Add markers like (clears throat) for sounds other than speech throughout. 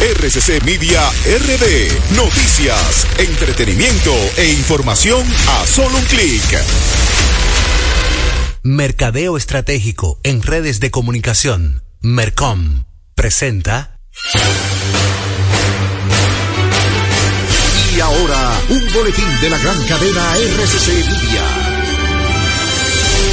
RCC Media RD. Noticias, entretenimiento e información a solo un clic. Mercadeo Estratégico en redes de comunicación. Mercom presenta. Y ahora, un boletín de la gran cadena RCC Media.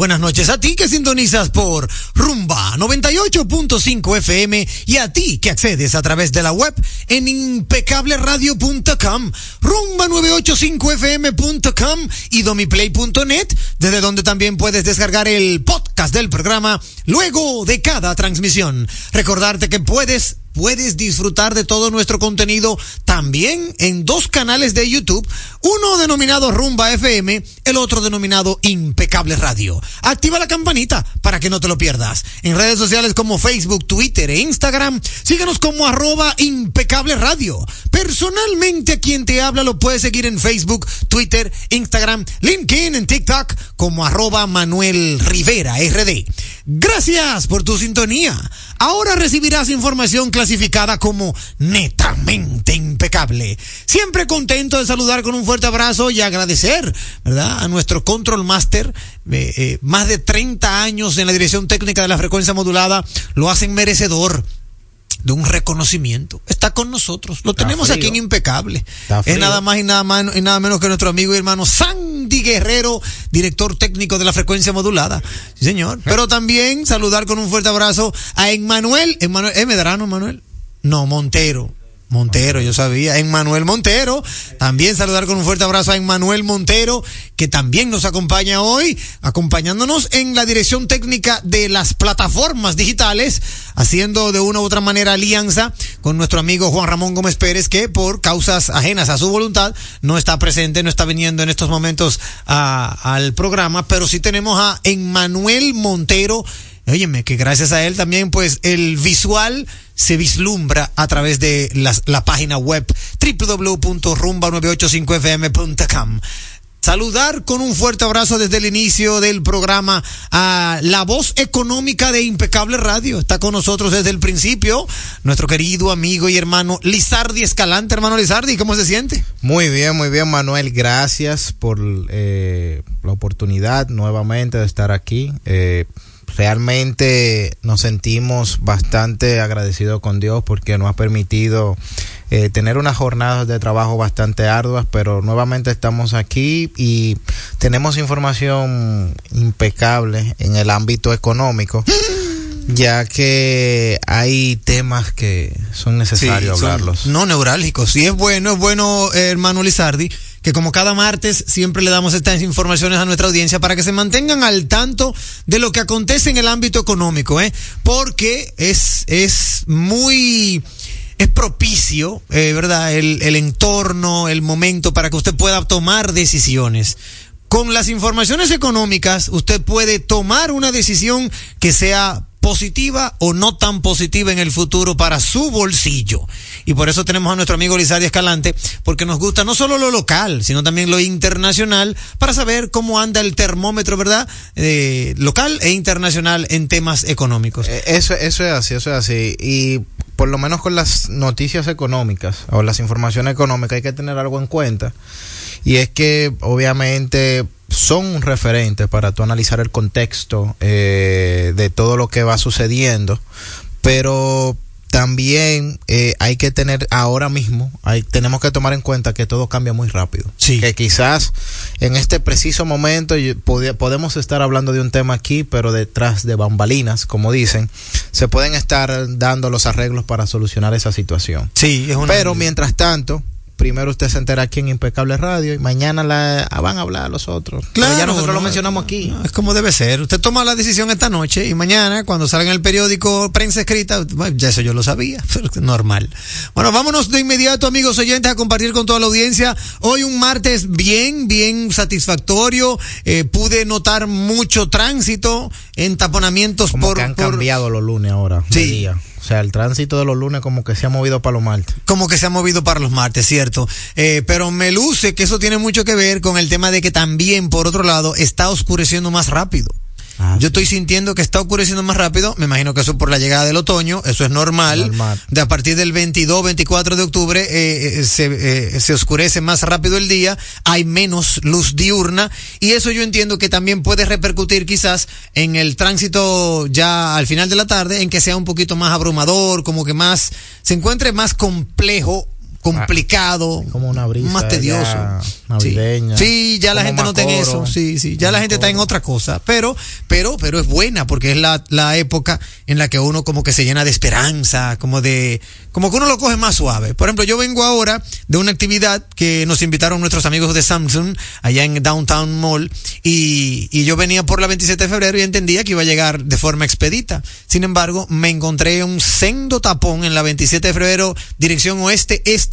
Buenas noches a ti que sintonizas por Rumba 98.5 FM y a ti que accedes a través de la web en impecableradio.com, rumba985fm.com y domiplay.net, desde donde también puedes descargar el podcast del programa luego de cada transmisión. Recordarte que puedes puedes disfrutar de todo nuestro contenido también en dos canales de YouTube, uno denominado Rumba FM, el otro denominado Impecable Radio. Activa la campanita para que no te lo pierdas. En redes sociales como Facebook, Twitter e Instagram, síguenos como arroba Impecable Radio. Personalmente a quien te habla lo puedes seguir en Facebook, Twitter, Instagram, LinkedIn, en TikTok como arroba Manuel Rivera RD. Gracias por tu sintonía. Ahora recibirás información clasificada como netamente impecable. Siempre contento de saludar con un fuerte abrazo y agradecer, ¿verdad? A nuestro Control Master, eh, eh, más de 30 años en la dirección técnica de la frecuencia modulada, lo hacen merecedor de un reconocimiento. Está con nosotros. Lo tenemos frío. aquí en impecable. Es nada más y nada, más, y nada menos que nuestro amigo y hermano Sandy Guerrero, director técnico de la frecuencia modulada. Sí, señor. (laughs) Pero también saludar con un fuerte abrazo a Emmanuel. Emmanuel ¿Es Medrano, Manuel? No, Montero. Montero, yo sabía. Emmanuel Montero. También saludar con un fuerte abrazo a Emmanuel Montero, que también nos acompaña hoy, acompañándonos en la dirección técnica de las plataformas digitales, haciendo de una u otra manera alianza con nuestro amigo Juan Ramón Gómez Pérez, que por causas ajenas a su voluntad no está presente, no está viniendo en estos momentos al programa, pero sí tenemos a Emmanuel Montero Óyeme, que gracias a él también, pues, el visual se vislumbra a través de la página web www.rumba985fm.com. Saludar con un fuerte abrazo desde el inicio del programa a la voz económica de Impecable Radio. Está con nosotros desde el principio nuestro querido amigo y hermano Lizardi Escalante. Hermano Lizardi, ¿cómo se siente? Muy bien, muy bien, Manuel. Gracias por eh, la oportunidad nuevamente de estar aquí. Eh, realmente nos sentimos bastante agradecidos con Dios porque nos ha permitido eh, tener unas jornadas de trabajo bastante arduas, pero nuevamente estamos aquí y tenemos información impecable en el ámbito económico. (laughs) Ya que hay temas que son necesarios Sí, son hablarlos. No neurálgicos. Si es bueno, es bueno, eh, hermano Lizardi, que como cada martes siempre le damos estas informaciones a nuestra audiencia para que se mantengan al tanto de lo que acontece en el ámbito económico, ¿eh? Porque es, es muy es propicio, eh, ¿verdad? El, el entorno, el momento para que usted pueda tomar decisiones. Con las informaciones económicas, usted puede tomar una decisión que sea positiva o no tan positiva en el futuro para su bolsillo. Y por eso tenemos a nuestro amigo Lizardi Escalante, porque nos gusta no solo lo local, sino también lo internacional, para saber cómo anda el termómetro, ¿verdad? Eh, local e internacional en temas económicos. Eh, Eso, eso es así, eso es así. Y por lo menos con las noticias económicas o las informaciones económicas hay que tener algo en cuenta. Y es que obviamente son un referente para tú analizar el contexto eh, de todo lo que va sucediendo. Pero también eh, hay que tener ahora mismo, hay, tenemos que tomar en cuenta que todo cambia muy rápido. Sí. Que quizás en este preciso momento yo- podemos estar hablando de un tema aquí, pero detrás de bambalinas, como dicen, se pueden estar dando los arreglos para solucionar esa situación. Sí, es una. Pero mientras tanto, primero usted se entera aquí en Impecable Radio y mañana la, ah, van a hablar los otros. Pero ya nosotros lo mencionamos aquí. no, es como debe ser. Usted toma la decisión esta noche y mañana, cuando salga en el periódico prensa escrita, bueno, ya eso yo lo sabía, (laughs) pero es normal. Bueno, vámonos de inmediato, amigos oyentes, a compartir con toda la audiencia. Hoy un martes bien, bien satisfactorio. Eh, pude notar mucho tránsito, entaponamientos Como por, que han por- cambiado los lunes ahora. Sí. día. O sea, el tránsito de los lunes como que se ha movido para los martes. como que se ha movido para los martes, cierto. Eh, pero me luce que eso tiene mucho que ver con el tema de que también, por otro lado, está oscureciendo más rápido. Ah, Yo sí. estoy sintiendo que está oscureciendo más rápido. Me imagino que eso por la llegada del otoño. Eso es normal. Normal. De a partir del 22, 24 de octubre eh, eh, se, eh, se oscurece más rápido el día. Hay menos luz diurna. Y eso yo entiendo que también puede repercutir quizás en el tránsito ya al final de la tarde, en que sea un poquito más abrumador, como que más, se encuentre más complejo complicado, Como una brisa más ya tedioso. navideña. Sí, Sí, ya la gente no está en Macoro. eso. Sí, sí, ya la gente está en otra cosa. Pero, pero, pero es buena porque es la, la época en la que uno como que se llena de esperanza, como de, como que uno lo coge más suave. Por ejemplo, yo vengo ahora de una actividad que nos invitaron nuestros amigos de Samsung allá en Downtown Mall y, y yo venía por la 27 de febrero y entendía que iba a llegar de forma expedita. Sin embargo, me encontré un sendo tapón en la 27 de febrero, dirección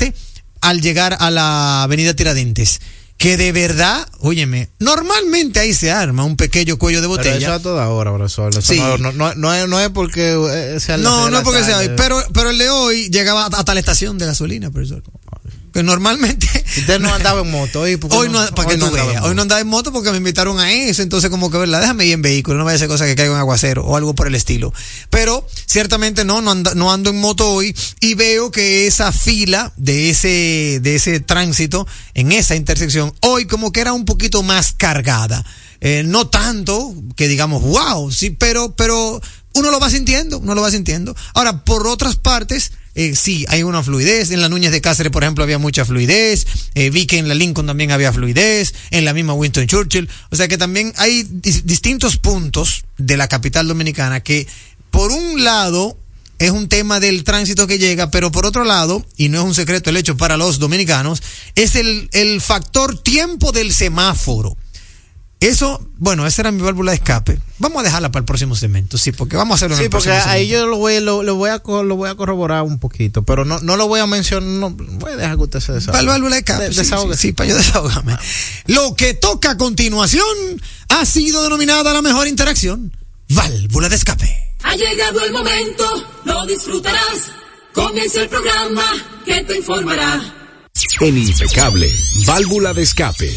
oeste-este, al llegar a la avenida Tiradentes. Que de verdad, óyeme, normalmente ahí se arma un pequeño cuello de Pero eso botella. a toda hora, profesor. Eso Sí. no, no, no, es, no es porque eh, sea No, no es porque sea hoy, pero, pero el de hoy llegaba hasta la estación de gasolina, profesor. Que normalmente. Usted no andaba en moto hoy. ¿por qué Hoy no, para hoy moto? hoy no andaba en moto porque me invitaron a eso, entonces como que, ¿verdad? Déjame ir en vehículo, no vaya a ser cosa que caiga en aguacero o algo por el estilo. Pero ciertamente no, no ando, no ando en moto hoy y veo que esa fila de ese, de ese tránsito en esa intersección hoy como que era un poquito más cargada. Eh, no tanto que digamos, wow, sí, pero, pero uno lo va sintiendo, uno lo va sintiendo. Ahora, por otras partes, eh, sí, hay una fluidez. En la Núñez de Cáceres, por ejemplo, había mucha fluidez. Eh, vi que en la Lincoln también había fluidez. En la misma Winston Churchill. O sea que también hay dis- distintos puntos de la capital dominicana que, por un lado, es un tema del tránsito que llega, pero por otro lado, y no es un secreto el hecho para los dominicanos, es el, el factor tiempo del semáforo. Eso, bueno, esa era mi válvula de escape. Vamos a dejarla para el próximo segmento, sí, porque vamos a hacerlo en Sí, el porque próximo ahí segmento. yo lo voy, lo, lo voy a, lo voy a corroborar un poquito, pero no, no lo voy a mencionar, no, voy a dejar que usted se desahogue. Para el válvula de escape. De- sí, desahógese. sí, sí, para yo desahogarme. Lo que toca a continuación ha sido denominada la mejor interacción. válvula de escape. Ha llegado el momento, lo disfrutarás. Comienza el programa que te informará. En Impecable, válvula de escape.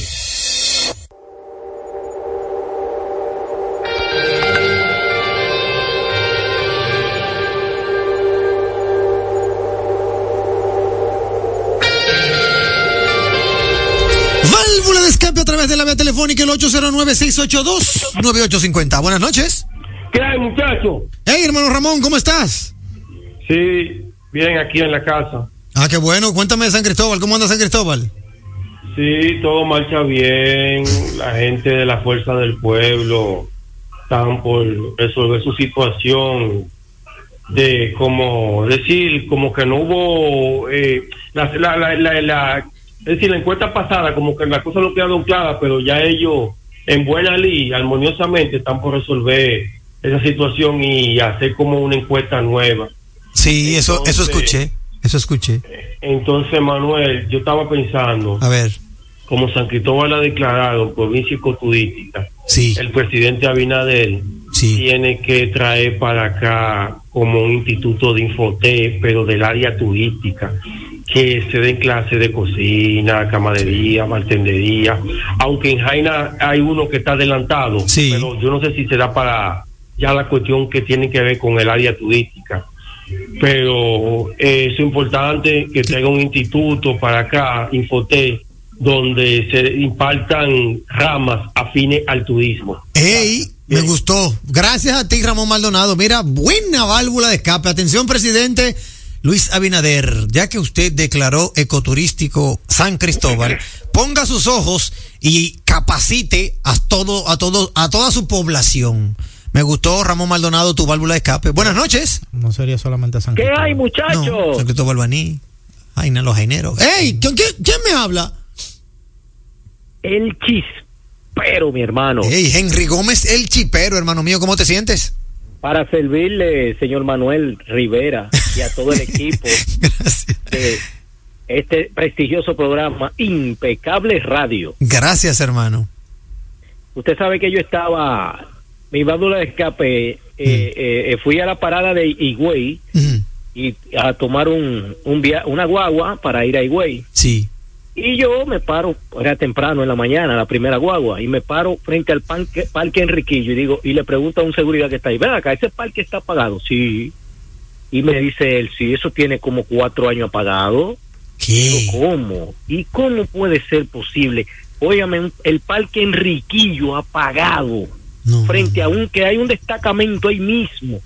Válvula de escape a través de la vía telefónica el 809-682-9850. Buenas noches. ¿Qué hay, muchacho? Hey, hermano Ramón, ¿cómo estás? Sí, bien aquí en la casa. Ah, qué bueno. Cuéntame de San Cristóbal. ¿Cómo anda San Cristóbal? Sí, todo marcha bien. La gente de la Fuerza del Pueblo están por resolver su situación de como decir como que no hubo eh, la, la, la, la- la- es decir la encuesta pasada como que las cosas no quedaron claras pero ya ellos en buena ley armoniosamente están por resolver esa situación y hacer como una encuesta nueva Sí, eso, eso escuché. Eso escuché. entonces Manuel yo estaba pensando A ver. como San Cristóbal ha declarado provincia ecotudística, Sí. el presidente Abinader Sí. tiene que traer para acá como un instituto de infoté, pero del área turística, que se den clases de cocina, camadería, bartendería, aunque en Jaina hay uno que está adelantado, Sí. pero yo no sé si será para ya la cuestión que tiene que ver con el área turística. Pero eh, es importante que traiga un instituto para acá, Infoté, donde se impartan ramas afines al turismo. Ey, me gustó. Gracias a ti, Ramón Maldonado. Mira, buena válvula de escape. Atención, presidente Luis Abinader, ya que usted declaró ecoturístico San Cristóbal, ponga sus ojos y capacite a todo, a todo, a toda su población. Me gustó, Ramón Maldonado, tu válvula de escape. Buenas noches. No sería solamente San ¿Qué Cristóbal. hay, muchachos? No, San Cristóbal Baní. Jaina, los jaineros. ¡Ey! ¿quién, quién- quién me habla? El chispero, mi hermano. ¡Ey! Henry Gómez, el chipero, hermano mío, ¿cómo te sientes? Para servirle, señor Manuel Rivera, y a todo el (laughs) equipo Gracias. de este prestigioso programa Impecable Radio. Gracias, hermano. Usted sabe que yo estaba, mi válvula de escape, eh, eh, fui a la parada de Higüey Ujú. y a tomar un, un via- una guagua para ir a Higüey. Sí. Y yo me paro, era temprano en la mañana, la primera guagua, y me paro frente al parque, parque Enriquillo y digo, y le pregunto a un seguridad que está ahí, ven acá, ese parque está apagado, sí. Y me dice él, sí, eso tiene como cuatro años apagado. ¿Qué? ¿Cómo? ¿Y cómo puede ser posible? Óyame, el parque Enriquillo apagado, No. frente a un que hay un destacamento ahí mismo.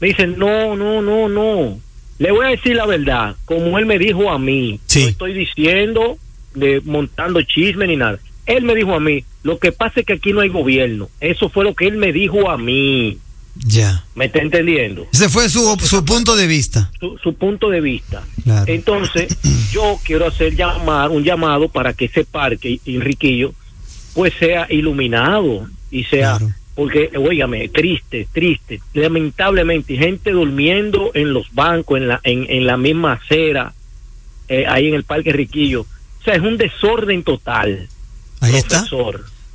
Me dicen, no, no, no, no. Le voy a decir la verdad, como él me dijo a mí, Sí. no estoy diciendo de montando chisme ni nada. Él me dijo a mí, lo que pasa es que aquí no hay gobierno. Eso fue lo que él me dijo a mí. Ya. ¿Me está entendiendo? Ese fue su, su punto de vista. Su, su punto de vista. Claro. Entonces, (clears throat) yo quiero hacer llamar un llamado para que ese parque, Enriquillo, pues sea iluminado y sea, Claro. porque, óigame, triste, triste, lamentablemente, gente durmiendo en los bancos, en la, en, en la misma acera, eh, ahí en el parque Enriquillo. O sea, es un desorden total. Ahí está.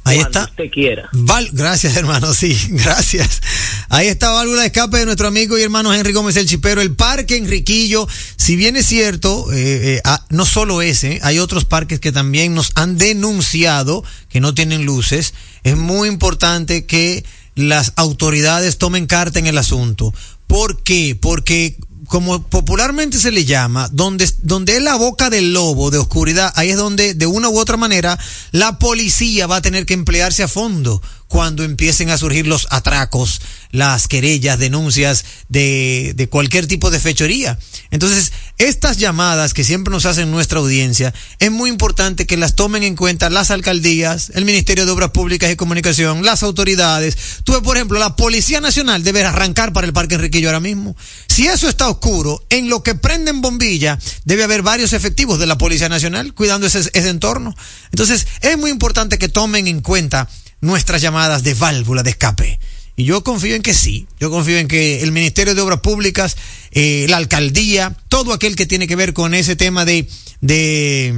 Ahí cuando está. usted quiera. Val- gracias, hermano. Sí, (laughs) gracias. Ahí está válvula de escape de nuestro amigo y hermano Henry Gómez el Chipero. El parque Enriquillo, si bien es cierto, eh, eh, ah, no solo ese, hay otros parques que también nos han denunciado que no tienen luces. Es muy importante que las autoridades tomen carta en el asunto. ¿Por qué? Porque como popularmente se le llama, donde, donde es la boca del lobo de oscuridad, ahí es donde de una u otra manera la policía va a tener que emplearse a fondo cuando empiecen a surgir los atracos, las querellas, denuncias de, de cualquier tipo de fechoría. Entonces, estas llamadas que siempre nos hacen nuestra audiencia, es muy importante que las tomen en cuenta las alcaldías, el Ministerio de Obras Públicas y Comunicación, las autoridades. Tú, por ejemplo, la Policía Nacional debe arrancar para el Parque Enriquillo ahora mismo. Si eso está oscuro, en lo que prenden bombilla, debe haber varios efectivos de la Policía Nacional cuidando ese, ese entorno. Entonces, es muy importante que tomen en cuenta nuestras llamadas de válvula de escape. Y yo confío en que sí. Yo confío en que el Ministerio de Obras Públicas, eh, la alcaldía, todo aquel que tiene que ver con ese tema de, de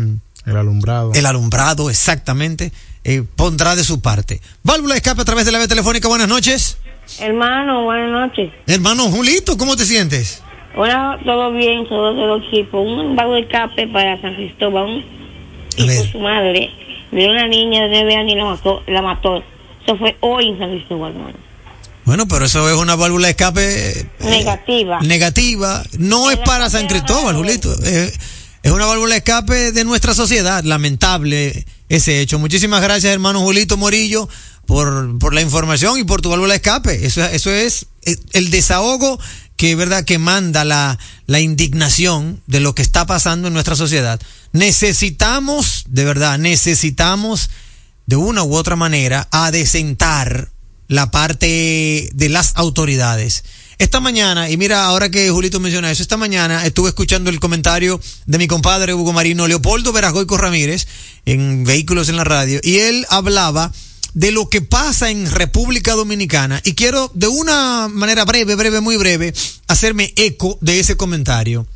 El alumbrado. el alumbrado, exactamente, eh, pondrá de su parte. Válvula de escape a través de la vía telefónica. Buenas noches. Hermano, buenas noches. Hermano Julito, ¿cómo te sientes? Hola, todo bien, todo todo equipo. Un vago de escape para San Cristóbal y su madre. Vio una niña de nueve años y la mató. La mató. Eso fue hoy en San Cristóbal, hermano. Bueno, pero eso es una válvula de escape eh, Negativa. negativa. No es para San Cristóbal, Julito. Eh, es una válvula de escape de nuestra sociedad. Lamentable ese hecho. Muchísimas gracias, hermano Julito Morillo, por, por la información y por tu válvula de escape. Eso, eso es eh, el desahogo que, verdad, que manda la, la indignación de lo que está pasando en nuestra sociedad. Necesitamos, de verdad, necesitamos de una u otra manera adecentar la parte de las autoridades. Esta mañana, y mira, ahora que Julito menciona eso, esta mañana estuve escuchando el comentario de mi compadre Hugo Marino Leopoldo Veragoico Ramírez en Vehículos en la Radio, y él hablaba de lo que pasa en República Dominicana, y quiero de una manera breve, breve, muy breve, hacerme eco de ese comentario.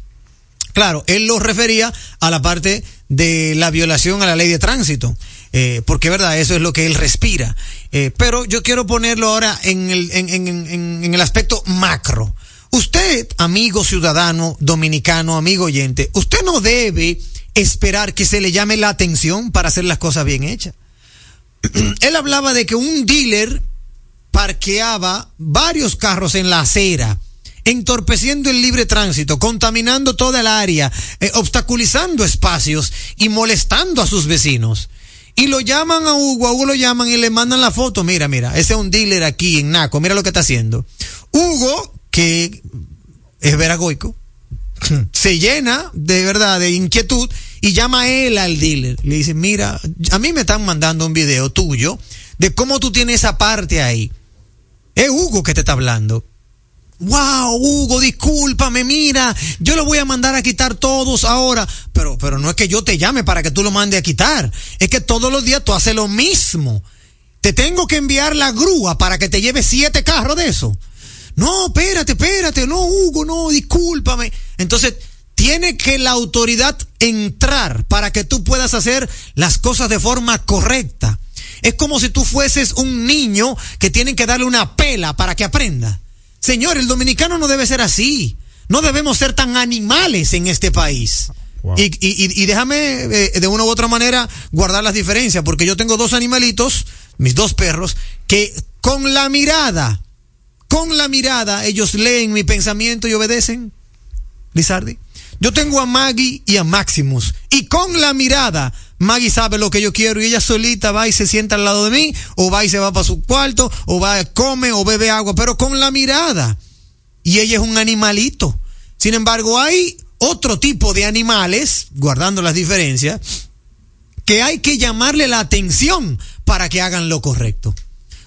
Claro, él lo refería a la parte de la violación a la ley de tránsito, eh, porque verdad, eso es lo que él respira. Eh, pero yo quiero ponerlo ahora en el, en, el aspecto macro. Usted, amigo ciudadano dominicano, amigo oyente, usted no debe esperar que se le llame la atención para hacer las cosas bien hechas. (clears throat) él hablaba de que un dealer parqueaba varios carros en la acera, entorpeciendo el libre tránsito, contaminando toda el área, eh, obstaculizando espacios y molestando a sus vecinos. Y lo llaman a Hugo, a Hugo lo llaman y le mandan la foto. Mira, mira, ese es un dealer aquí en Naco, mira lo que está haciendo. Hugo, que es veragoico, (clears throat) se llena de verdad de inquietud y llama él al dealer. Le dice, mira, a mí me están mandando un video tuyo de cómo tú tienes esa parte ahí. Es Hugo que te está hablando. Wow, Hugo, discúlpame, mira, yo lo voy a mandar a quitar todos ahora, pero, pero no es que yo te llame para que tú lo mandes a quitar, es que todos los días tú haces lo mismo. Te tengo que enviar la grúa para que te lleve siete carros de eso. No, espérate, espérate, no, Hugo, no, discúlpame. Entonces, tiene que la autoridad entrar para que tú puedas hacer las cosas de forma correcta. Es como si tú fueses un niño que tienen que darle una pela para que aprenda. Señor, el dominicano no debe ser así. No debemos ser tan animales en este país. Y, y- y- y déjame eh, de una u otra manera guardar las diferencias, porque yo tengo dos animalitos, mis dos perros, que con la mirada, con la mirada, ellos leen mi pensamiento y obedecen. Lizardi. Yo tengo a Maggie y a Maximus. Y con la mirada, Maggie sabe lo que yo quiero y ella solita va y se sienta al lado de mí, o va y se va para su cuarto, o va, come o bebe agua, pero con la mirada. Y ella es un animalito. Sin embargo, hay otro tipo de animales, guardando las diferencias, que hay que llamarle la atención para que hagan lo correcto.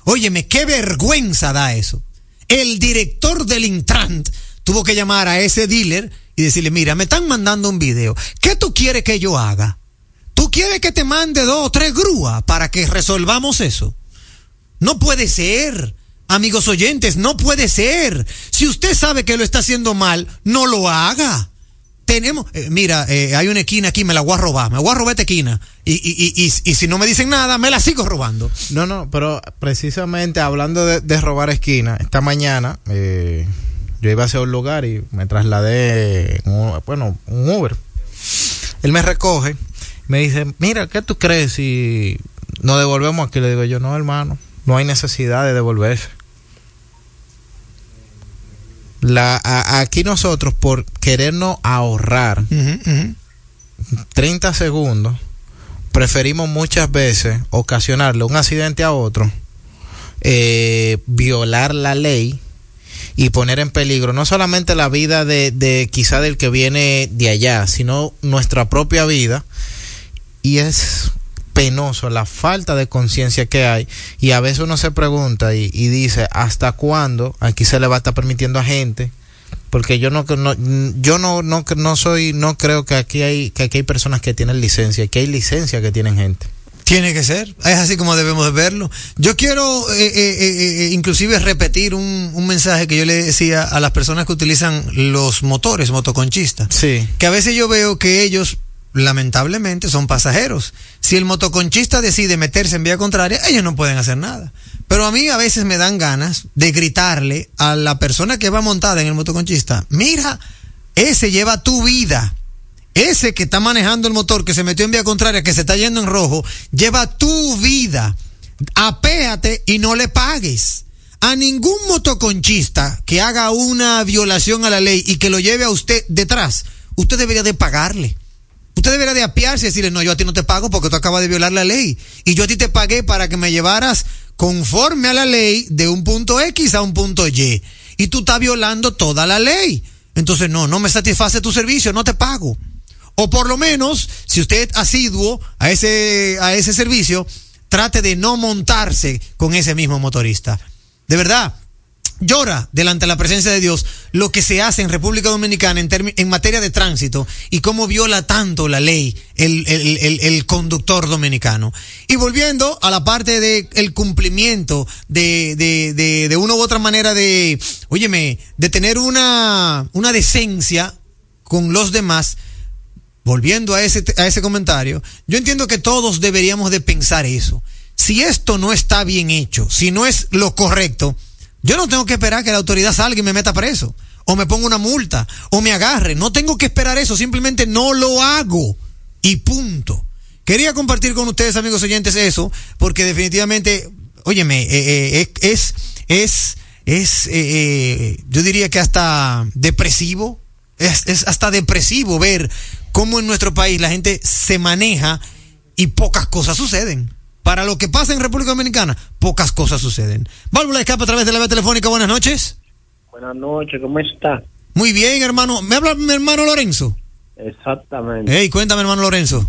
Óyeme, qué vergüenza da eso. El director del Intrant tuvo que llamar a ese dealer y decirle, mira, me están mandando un video. ¿Qué tú quieres que yo haga? ¿Tú quieres que te mande dos o tres grúas para que resolvamos eso? No puede ser. Amigos oyentes, no puede ser. Si usted sabe que lo está haciendo mal, no lo haga. Tenemos, eh, mira, eh, hay una esquina aquí, me la voy a robar, me voy a robar esta esquina. Y, y, y, y, si no me dicen nada, me la sigo robando. No, no, pero precisamente hablando de, de robar esquina, esta mañana eh, yo iba hacia un lugar y me trasladé, en un- bueno, un Uber. Él me recoge, me dice, mira, ¿qué tú crees si nos devolvemos aquí? Le digo yo, no, hermano, no hay necesidad de devolverse. La, a- aquí nosotros, por querernos ahorrar 30 segundos, preferimos muchas veces ocasionarle un accidente a otro, eh, violar la ley y poner en peligro no solamente la vida de, de quizá del que viene de allá, sino nuestra propia vida. Y es penoso la falta de conciencia que hay. Y a veces uno se pregunta y, dice hasta cuándo aquí se le va a estar permitiendo a gente. Porque yo no no- yo no no no soy no creo que aquí hay que aquí hay personas que tienen licencia que hay licencia que tienen gente Tiene que ser, es así como debemos de verlo. Yo quiero eh, eh, eh, eh, inclusive repetir un, un mensaje que yo le decía a las personas que utilizan los motores motoconchistas. Sí. Que a veces yo veo que ellos lamentablemente son pasajeros. Si el motoconchista decide meterse en vía contraria, ellos no pueden hacer nada. Pero a mí a veces me dan ganas de gritarle a la persona que va montada en el motoconchista, mira, ese lleva tu vida. Ese que está manejando el motor, que se metió en vía contraria, que se está yendo en rojo, lleva tu vida. Apéate y no le pagues. A ningún motoconchista que haga una violación a la ley y que lo lleve a usted detrás, usted debería de pagarle. Usted debería de apiarse y decirle, no, yo a ti no te pago porque tú acabas de violar la ley. Y yo a ti te pagué para que me llevaras conforme a la ley de un punto X a un punto Y. Y tú estás violando toda la ley. Entonces, no, no me satisface tu servicio, no te pago. O por lo menos, si usted asiduo a ese, a ese servicio, trate de no montarse con ese mismo motorista. De verdad, llora delante de la presencia de Dios lo que se hace en República Dominicana en, en materia de tránsito y cómo viola tanto la ley el, el- el- conductor dominicano. Y volviendo a la parte del el cumplimiento de, de, de, de una u otra manera de, de tener una, una decencia con los demás, volviendo a ese, a ese comentario, yo entiendo que todos deberíamos de pensar eso. Si esto no está bien hecho, si no es lo correcto, yo no tengo que esperar que la autoridad salga y me meta preso, o me ponga una multa, o me agarre. No tengo que esperar eso, simplemente no lo hago. Y punto. Quería compartir con ustedes, amigos oyentes, eso, porque definitivamente, óyeme, eh, eh, es, es, es, eh, yo diría que hasta depresivo, es, es hasta depresivo ver cómo en nuestro país la gente se maneja y pocas cosas suceden. Para lo que pasa en República Dominicana, pocas cosas suceden. Válvula de escape a través de la vía telefónica, buenas noches. Buenas noches, ¿cómo está? Muy bien, hermano. ¿Me habla mi hermano Lorenzo? Exactamente. Hey, cuéntame, hermano Lorenzo.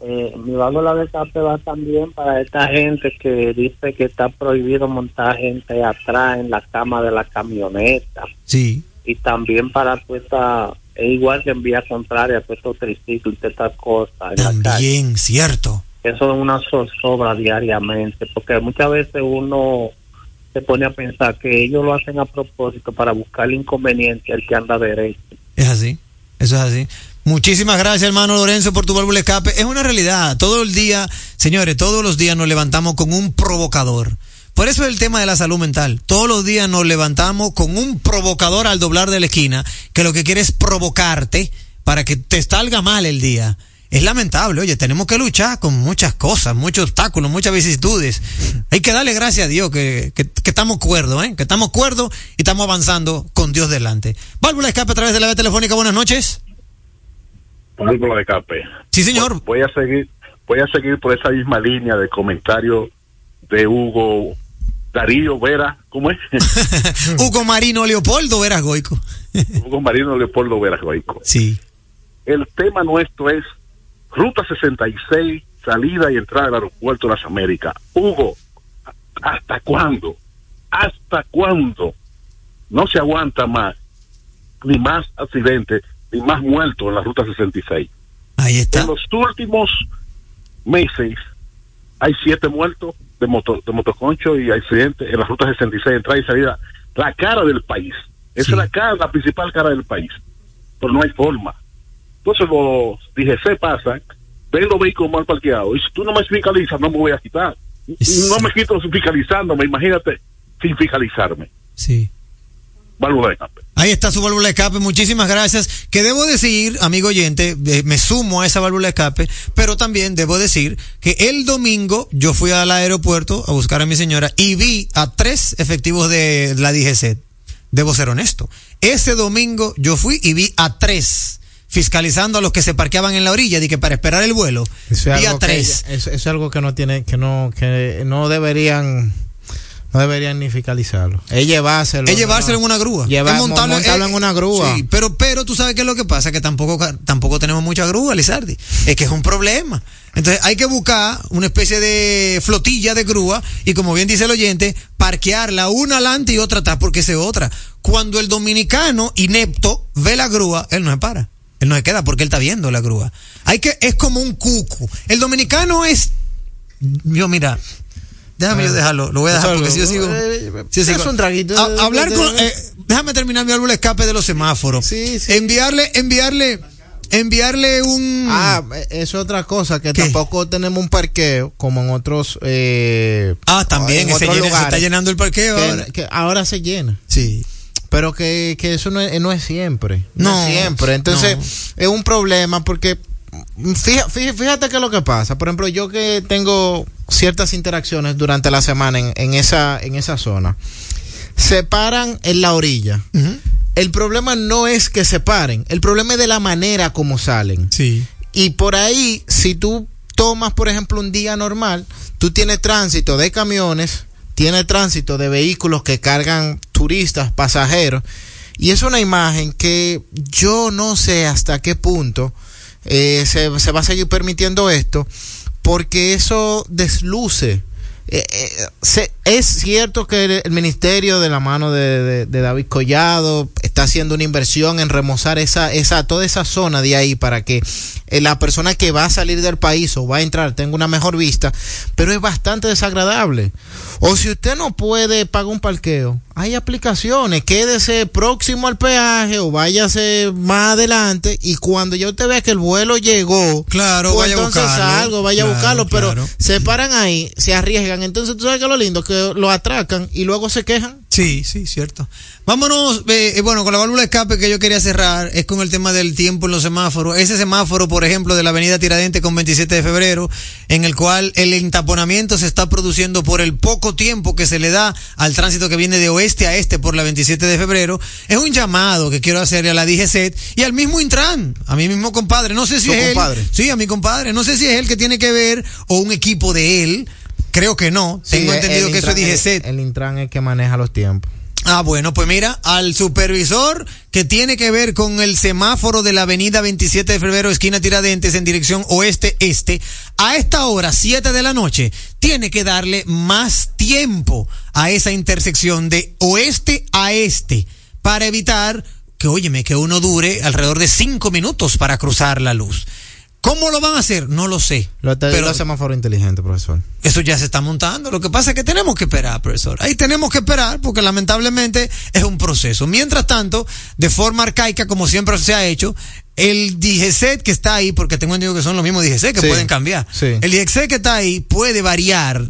Eh, mi válvula de escape va también para esta gente que dice que está prohibido montar gente atrás en la cama de la camioneta. Sí. Y también para esta, es igual que en vía contraria, pues estos triciclos y estas cosas. También, cierto. Eso es una zozobra diariamente, porque muchas veces uno se pone a pensar que ellos lo hacen a propósito para buscar el inconveniente al que anda derecho. Es así. Eso es así. Muchísimas gracias, hermano Lorenzo, por tu válvula escape. Es una realidad. Todo el día, señores, todos los días nos levantamos con un provocador. Por eso es el tema de la salud mental. Todos los días nos levantamos con un provocador al doblar de la esquina, que lo que quiere es provocarte para que te salga mal el día. Es lamentable, oye, tenemos que luchar con muchas cosas, muchos obstáculos, muchas vicisitudes. Hay que darle gracias a Dios que, que, que estamos cuerdos, ¿eh? que estamos cuerdos y estamos avanzando con Dios delante. Válvula de escape a través de la vía telefónica, buenas noches. Válvula de escape. Sí, señor. Voy a seguir, voy a seguir por esa misma línea de comentario de Hugo Darío Vera, ¿cómo es? (laughs) Hugo Marino Leopoldo Veras Goico. (laughs) Hugo Marino Leopoldo Vera Goico. Sí. El tema nuestro es Ruta 66, salida y entrada al aeropuerto de las Américas. Hugo, ¿hasta cuándo? ¿Hasta cuándo? No se aguanta más, ni más accidentes, ni más muertos en la Ruta 66. Ahí está. En los últimos meses hay siete muertos de, moto, de motoconcho y accidentes en la Ruta 66, entrada y salida. La cara del país. Esa es la cara, la principal cara del país. Pero no hay forma. Entonces los DGC pasan, ven los vehículos mal parqueados. Y si tú no me fiscalizas, no me voy a quitar. No me quito fiscalizándome, imagínate, sin fiscalizarme. Sí. Válvula de escape. Ahí está su válvula de escape, muchísimas gracias. Que debo decir, amigo oyente, eh, me sumo a esa válvula de escape, pero también debo decir que el domingo yo fui al aeropuerto a buscar a mi señora y vi a tres efectivos de la DGC. Debo ser honesto. Ese domingo yo fui y vi a tres fiscalizando a los que se parqueaban en la orilla, de que para esperar el vuelo. Eso es, vi a algo que, tres. eso, eso es algo que no tiene, que no, que no deberían, no deberían ni fiscalizarlo. Es llevárselo. Es llevárselo en una grúa. Llevar- Es montarlo, montarlo eh, en una grúa. Sí, pero, pero tú sabes qué es lo que pasa, que tampoco, tampoco tenemos mucha grúa, Lizardi. Es que es un problema. Entonces hay que buscar una especie de flotilla de grúa y como bien dice el oyente, parquearla una adelante y otra atrás porque es otra. Cuando el dominicano inepto ve la grúa, él no se para. Él no se queda porque él está viendo la grúa. Hay que, es como un cuco. El dominicano es, yo mira, déjame yo dejarlo, lo voy a dejar porque si yo sigo. si yo sigo- Es un traguito. a- hablar con, eh, déjame terminar mi álbum escape de los semáforos. Enviarle, enviarle, enviarle un... Ah, es otra cosa, que tampoco tenemos un parqueo como en otros... Eh, ah, también, en se, otros llena- se lugares. está llenando el parqueo Que- ahora. que ahora se llena. Sí. Pero que, que eso no es, no es siempre. No, No, es siempre. Entonces, no. es un problema porque fija- fí- fíjate, qué es lo que pasa. Por ejemplo, yo que tengo ciertas interacciones durante la semana en, en esa, en esa zona, se paran en la orilla. El problema no es que se paren, el problema es de la manera como salen. Sí. Y por ahí, si tú tomas, por ejemplo, un día normal, tú tienes tránsito de camiones, tienes tránsito de vehículos que cargan turistas, pasajeros, y es una imagen que yo no sé hasta qué punto eh, se, se va a seguir permitiendo esto, porque eso desluce. Eh, eh, es cierto que el, ministerio de la mano de, David Collado está haciendo una inversión en remozar esa, esa, toda esa zona de ahí para que eh, la persona que va a salir del país o va a entrar tenga una mejor vista, pero es bastante desagradable. O si usted no puede pagar un parqueo, hay aplicaciones, quédese próximo al peaje o váyase más adelante y cuando ya usted vea que el vuelo llegó, Claro, pues vaya a entonces buscarlo. salgo, vaya Claro, a buscarlo, pero se paran ahí, se arriesgan, entonces tú sabes que lo lindo que lo atracan y luego se quejan. Sí, sí, cierto. Vámonos, eh, eh, bueno, con la válvula de escape que yo quería cerrar es con el tema del tiempo en los semáforos. Ese semáforo, por ejemplo, de la avenida Tiradentes con 27 de febrero, en el cual el entaponamiento se está produciendo por el poco tiempo que se le da al tránsito que viene de oeste a este por la 27 de febrero, es un llamado que quiero hacerle a la DGCET y al mismo Intran, a mi mismo compadre. No sé si ¿Tu es compadre? él. Sí, a mi compadre. No sé si es él que tiene que ver o un equipo de él. Creo que no. Tengo entendido el que eso es. El, el Intran es que maneja los tiempos. Ah, bueno, pues mira, al supervisor que tiene que ver con el semáforo de la avenida 27 de febrero, esquina Tiradentes, en dirección oeste-este, a esta hora, 7 de la noche, tiene que darle más tiempo a esa intersección de oeste a este para evitar que, óyeme, que uno dure alrededor de 5 minutos para cruzar la luz. ¿Cómo lo van a hacer? No lo sé. Lo Pero- los semáforos inteligentes, profesor. eso ya se está montando. Lo que pasa es que tenemos que esperar, profesor. Ahí tenemos que esperar porque lamentablemente es un proceso. Mientras tanto, de forma arcaica, como siempre se ha hecho, el DGCET que está ahí, porque tengo entendido que son los mismos DGCET que Sí, pueden cambiar. sí. El DGCET que está ahí puede variar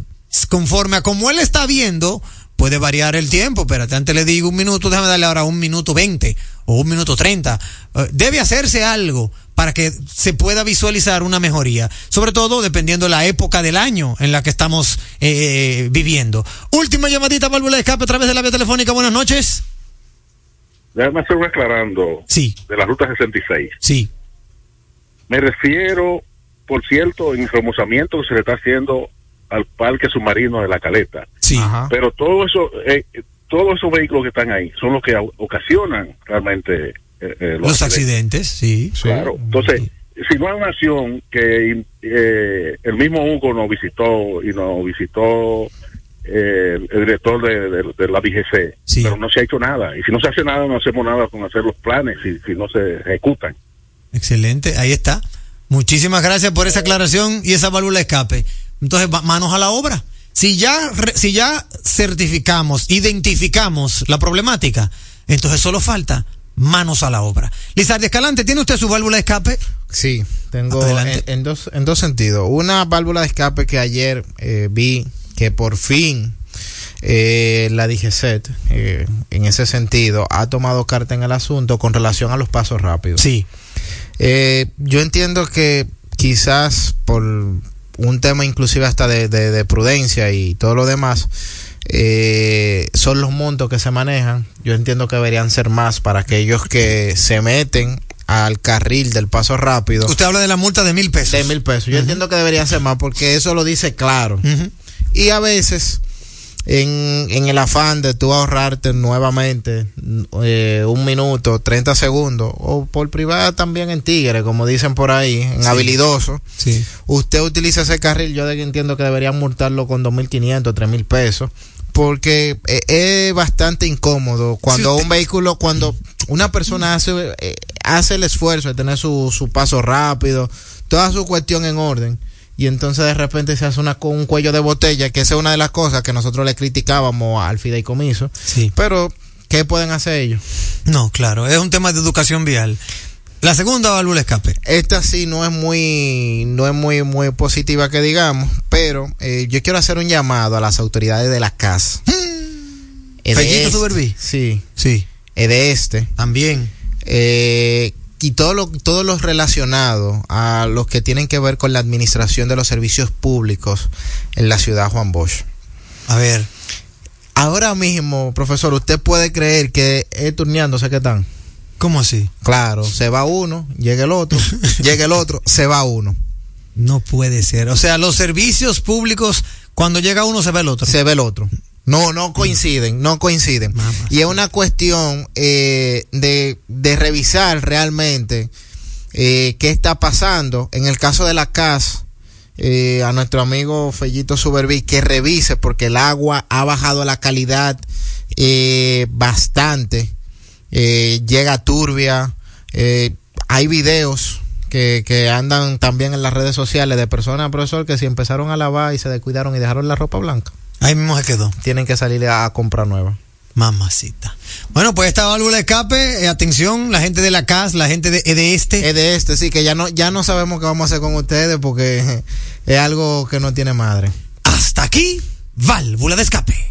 conforme a como él está viendo, puede variar el tiempo. Espérate, antes le digo un minuto, déjame darle ahora un minuto veinte o un minuto treinta. Eh, debe hacerse algo para que se pueda visualizar una mejoría, sobre todo dependiendo la época del año en la que estamos eh, viviendo. Última llamadita, válvula de escape a través de la vía telefónica. Buenas noches. Déjame hacer un aclarando Sí. de la ruta 66. Sí. Me refiero, por cierto, en el remozamiento que se le está haciendo al parque submarino de la Caleta. Sí. Pero todo eso, eh, todos esos vehículos que están ahí son los que ocasionan realmente eh, eh, Los accidentes, sí. Claro. Entonces, si no hay una acción que eh, el mismo Hugo nos visitó y nos visitó eh, el director de, de- de la DGC, pero no se ha hecho nada. Y si no se hace nada, no hacemos nada con hacer los planes si, si no se ejecutan. Excelente, ahí está. Muchísimas gracias por esa aclaración y esa válvula de escape. Entonces, manos a la obra. Si ya, si ya certificamos, identificamos la problemática, entonces solo falta manos a la obra. Lizardi Escalante, ¿tiene usted su válvula de escape? Sí, tengo en, en dos, en dos sentidos. Una válvula de escape que ayer eh, vi que por fin eh, la DGCET, eh, en ese sentido, ha tomado carta en el asunto con relación a los pasos rápidos. Sí. Eh, yo entiendo que quizás por un tema inclusive hasta de, de- de prudencia y todo lo demás, eh, son los montos que se manejan. Yo entiendo que deberían ser más para aquellos que se meten al carril del paso rápido. Usted habla de la multa de mil pesos. De mil pesos. Yo entiendo que debería ser más porque eso lo dice claro. Y a veces, en, en el afán de tú ahorrarte nuevamente eh, un minuto, 30 segundos, o por privada también en Tigre, como dicen por ahí, en Sí. habilidoso, Sí. usted utiliza ese carril, yo entiendo que deberían multarlo con 2.500, 3.000 pesos. Porque eh, es bastante incómodo cuando un vehículo, cuando una persona hace, eh, hace el esfuerzo de tener su, su paso rápido, toda su cuestión en orden, y entonces de repente se hace una, un cuello de botella, que esa es una de las cosas que nosotros le criticábamos al fideicomiso. Sí. Pero, ¿qué pueden hacer ellos? No, claro, es un tema de educación vial. La segunda válvula escape. Esta sí no es muy, no es muy, muy positiva que digamos, pero eh, yo quiero hacer un llamado a las autoridades de la CAS. De Fellito este-. Sí. Sí. De este. También. Eh, y todo lo, todos los relacionados a los que tienen que ver con la administración de los servicios públicos en la ciudad Juan Bosch. A ver. Ahora mismo, profesor, usted puede creer que es turneándose que están. ¿Cómo así? Claro, se va uno, llega el otro, (laughs) llega el otro, se va uno. No puede ser. O sea, los servicios públicos, cuando llega uno se ve el otro. Se ve el otro. No, no coinciden, no coinciden. Y es una cuestión eh, de, de revisar realmente eh, qué está pasando. En el caso de la CAS, eh, a nuestro amigo Fellito Suberví, que revise porque el agua ha bajado la calidad eh, bastante. Llega turbia. hay videos que, que andan también en las redes sociales de personas, profesor, que si empezaron a lavar y se descuidaron y dejaron la ropa blanca. Ahí mismo se quedó. Tienen que salir a, comprar nueva. Mamacita. Bueno, pues esta válvula de escape, eh, atención, la gente de la CAS, la gente de, de este. Es de este, sí, que ya no, ya no sabemos qué vamos a hacer con ustedes porque (laughs) es algo que no tiene madre. Hasta aquí, válvula de escape.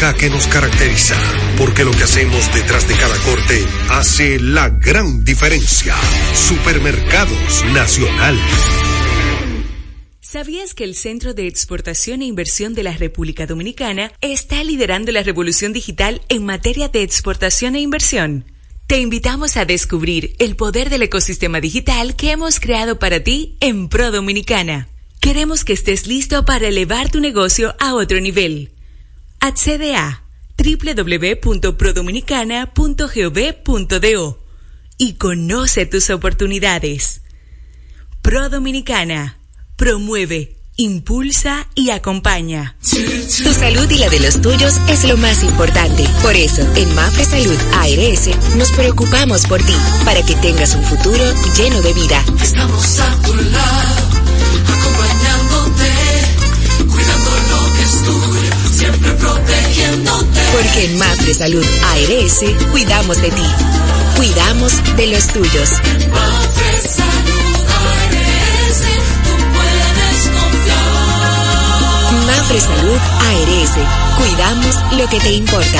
que nos caracteriza, porque lo que hacemos detrás de cada corte hace la gran diferencia. Supermercados Nacional. ¿Sabías que el Centro de Exportación e Inversión de la República Dominicana está liderando la revolución digital en materia de exportación e inversión? Te invitamos a descubrir el poder del ecosistema digital que hemos creado para ti en Pro Dominicana. Queremos que estés listo para elevar tu negocio a otro nivel. Accede a www.prodominicana.gov.do y conoce tus oportunidades. Pro Dominicana promueve, impulsa y acompaña. Tu salud y la de los tuyos es lo más importante. Por eso, en Mafre Salud ARS nos preocupamos por ti, para que tengas un futuro lleno de vida. Estamos a tu lado, acompañándote, protegiéndote. Porque en Salud ARS cuidamos de ti. Cuidamos de los tuyos. Mafre Salud ARS, tú puedes confiar. Mafre Salud ARS. Cuidamos lo que te importa.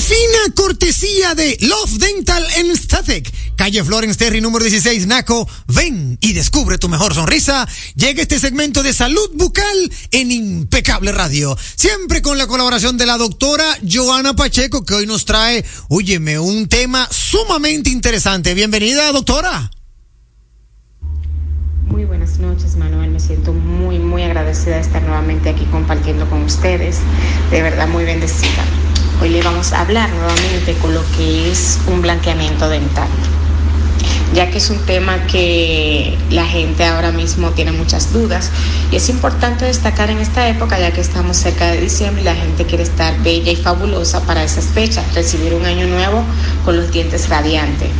fina cortesía de Love Dental and Aesthetic, calle Florence Terry número 16 Naco, ven y descubre tu mejor sonrisa. Llega este segmento de salud bucal en Impecable Radio, siempre con la colaboración de la doctora Joana Pacheco que hoy nos trae, óyeme, un tema sumamente interesante. Bienvenida, doctora. Muy buenas noches, Manuel. Me siento muy, muy agradecida de estar nuevamente aquí compartiendo con ustedes. De verdad, muy bendecida. Hoy le vamos a hablar nuevamente con lo que es un blanqueamiento dental, ya que es un tema que la gente ahora mismo tiene muchas dudas y es importante destacar en esta época, ya que estamos cerca de diciembre y la gente quiere estar bella y fabulosa para esas fechas, recibir un año nuevo con los dientes radiantes.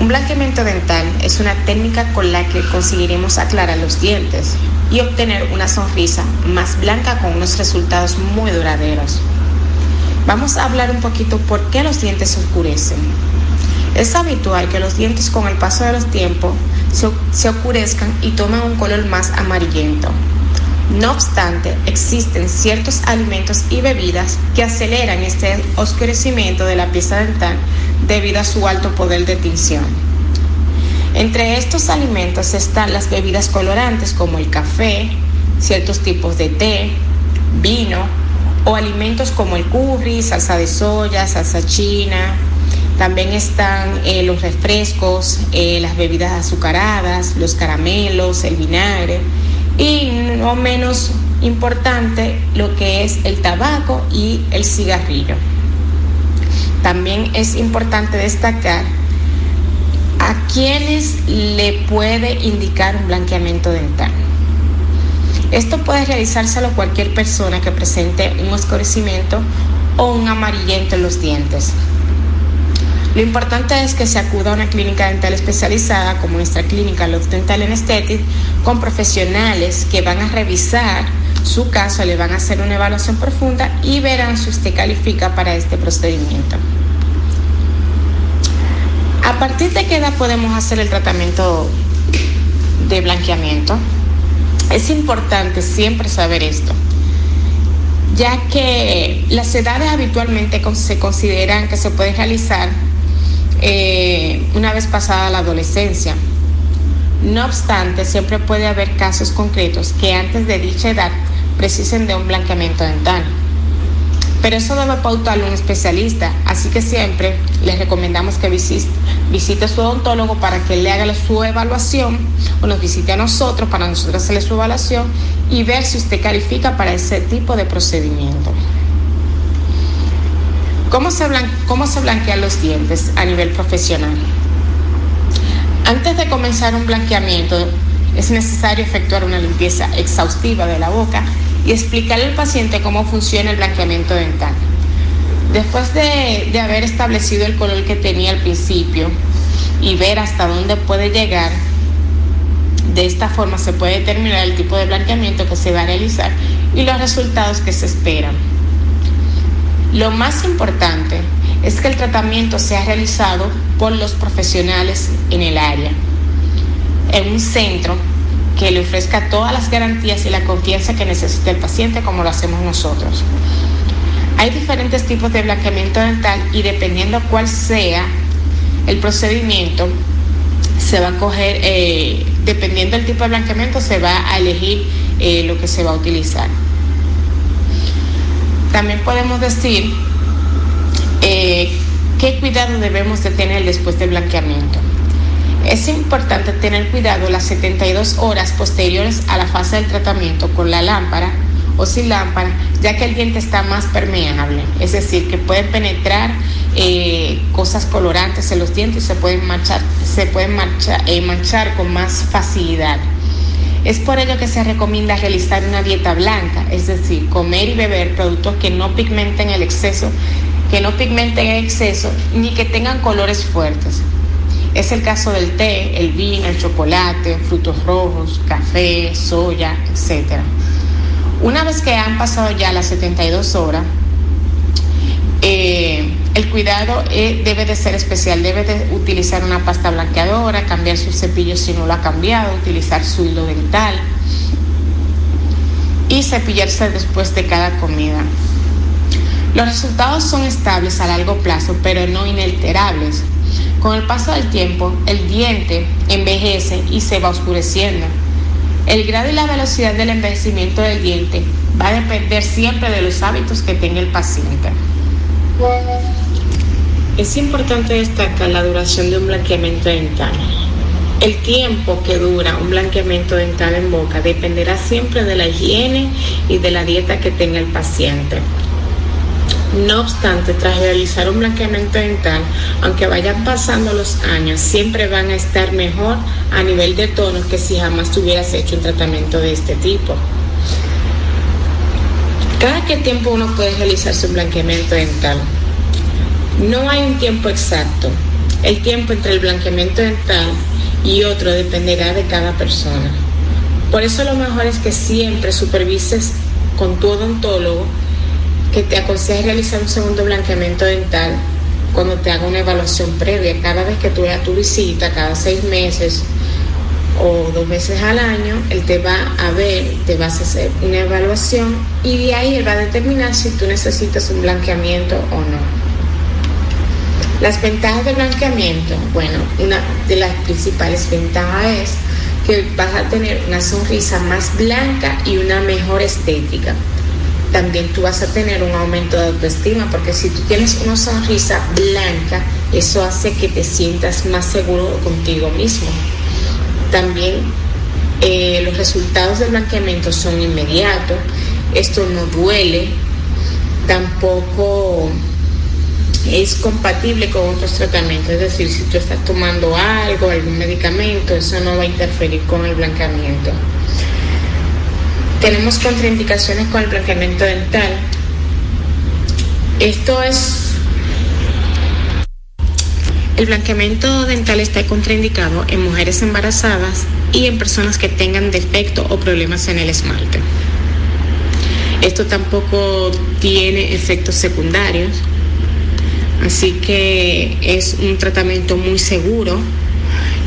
Un blanqueamiento dental es una técnica con la que conseguiremos aclarar los dientes y obtener una sonrisa más blanca con unos resultados muy duraderos. Vamos a hablar un poquito por qué los dientes oscurecen. Es habitual que los dientes con el paso de los tiempos se, se oscurezcan y tomen un color más amarillento. No obstante, existen ciertos alimentos y bebidas que aceleran este oscurecimiento de la pieza dental debido a su alto poder de tinción. Entre estos alimentos están las bebidas colorantes como el café, ciertos tipos de té, vino o alimentos como el curry, salsa de soya, salsa china. También están eh, los refrescos, eh, las bebidas azucaradas, los caramelos, el vinagre y no menos importante lo que es el tabaco y el cigarrillo. También es importante destacar a quienes le puede indicar un blanqueamiento dental. Esto puede realizárselo cualquier persona que presente un oscurecimiento o un amarillento en los dientes. Lo importante es que se acuda a una clínica dental especializada como nuestra clínica Love Dental Aesthetic con profesionales que van a revisar su caso, le van a hacer una evaluación profunda y verán si usted califica para este procedimiento. ¿A partir de qué edad podemos hacer el tratamiento de blanqueamiento? Es importante siempre saber esto, ya que las edades habitualmente se consideran que se pueden realizar eh, una vez pasada la adolescencia. No obstante, siempre puede haber casos concretos que antes de dicha edad precisen de un blanqueamiento dental. Pero eso debe pautarlo un especialista, así que siempre les recomendamos que visite, a su odontólogo para que le haga su evaluación o nos visite a nosotros para nosotros hacerle su evaluación y ver si usted califica para ese tipo de procedimiento. ¿Cómo se, blan ¿Cómo se blanquean los dientes a nivel profesional? Antes de comenzar un blanqueamiento, es necesario efectuar una limpieza exhaustiva de la boca y explicarle al paciente cómo funciona el blanqueamiento dental. Después de, de, haber establecido el color que tenía al principio y ver hasta dónde puede llegar, de esta forma se puede determinar el tipo de blanqueamiento que se va a realizar y los resultados que se esperan. Lo más importante es que el tratamiento sea realizado por los profesionales en el área, en un centro que le ofrezca todas las garantías y la confianza que necesita el paciente como lo hacemos nosotros. Hay diferentes tipos de blanqueamiento dental y dependiendo cuál sea el procedimiento, se va a coger, eh, dependiendo del tipo de blanqueamiento, se va a elegir eh, lo que se va a utilizar. También podemos decir eh, qué cuidado debemos de tener después del blanqueamiento. Es importante tener cuidado las 72 horas posteriores a la fase del tratamiento con la lámpara o sin lámpara, ya que el diente está más permeable, es decir, que pueden penetrar eh, cosas colorantes en los dientes y se pueden manchar, se pueden eh, manchar con más facilidad. Es por ello que se recomienda realizar una dieta blanca, es decir, comer y beber productos que no pigmenten el exceso, que no pigmenten en exceso ni que tengan colores fuertes. Es el caso del té, el vino, el chocolate, frutos rojos, café, soya, etc. Una vez que han pasado ya las 72 horas, eh, el cuidado eh, debe de ser especial, debe de utilizar una pasta blanqueadora, cambiar su cepillo si no lo ha cambiado, utilizar su hilo dental y cepillarse después de cada comida. Los resultados son estables a largo plazo, pero no inalterables. Con el paso del tiempo, el diente envejece y se va oscureciendo. El grado y la velocidad del envejecimiento del diente va a depender siempre de los hábitos que tenga el paciente. Es importante destacar la duración de un blanqueamiento dental. El tiempo que dura un blanqueamiento dental en boca dependerá siempre de la higiene y de la dieta que tenga el paciente. No obstante, tras realizar un blanqueamiento dental, aunque vayan pasando los años, siempre van a estar mejor a nivel de tono que si jamás tuvieras hecho un tratamiento de este tipo. ¿Cada qué tiempo uno puede realizarse un blanqueamiento dental? No hay un tiempo exacto. El tiempo entre el blanqueamiento dental y otro dependerá de cada persona. Por eso lo mejor es que siempre supervises con tu odontólogo que te aconseje realizar un segundo blanqueamiento dental cuando te haga una evaluación previa. Cada vez que tú hagas tu visita, cada seis meses o dos veces al año, él te va a ver, te vas a hacer una evaluación y de ahí él va a determinar si tú necesitas un blanqueamiento o no. Las ventajas del blanqueamiento, bueno, una de las principales ventajas es que vas a tener una sonrisa más blanca y una mejor estética también tú vas a tener un aumento de autoestima, porque si tú tienes una sonrisa blanca, eso hace que te sientas más seguro contigo mismo. También eh, los resultados del blanqueamiento son inmediatos, esto no duele, tampoco es compatible con otros tratamientos, es decir, si tú estás tomando algo, algún medicamento, eso no va a interferir con el blanqueamiento. Tenemos contraindicaciones con el blanqueamiento dental. Esto es... El blanqueamiento dental está contraindicado en mujeres embarazadas y en personas que tengan defecto o problemas en el esmalte. Esto tampoco tiene efectos secundarios, así que es un tratamiento muy seguro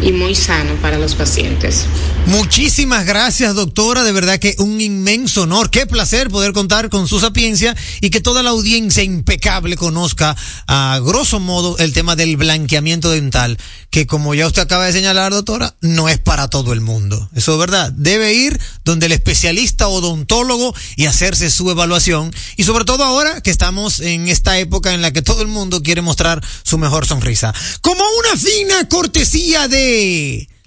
y muy sano para los pacientes. Muchísimas gracias, doctora. De verdad que un inmenso honor. Qué placer poder contar con su sapiencia y que toda la audiencia impecable conozca a grosso modo el tema del blanqueamiento dental, que como ya usted acaba de señalar, doctora, no es para todo el mundo. Eso es verdad. Debe ir donde el especialista odontólogo y hacerse su evaluación. Y sobre todo ahora que estamos en esta época en la que todo el mundo quiere mostrar su mejor sonrisa. Como una fina cortesía de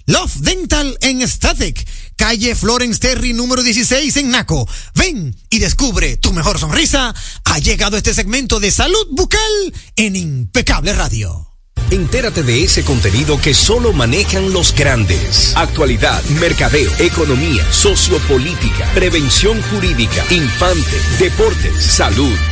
Love Dental en Static, calle Florence Terry número 16 en Naco. Ven y descubre tu mejor sonrisa. Ha llegado este segmento de salud bucal en Impecable Radio. Entérate de ese contenido que solo manejan los grandes. Actualidad, mercadeo, economía, sociopolítica, prevención jurídica, infante, deportes, salud,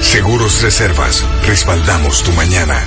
Seguros Reservas, respaldamos tu mañana.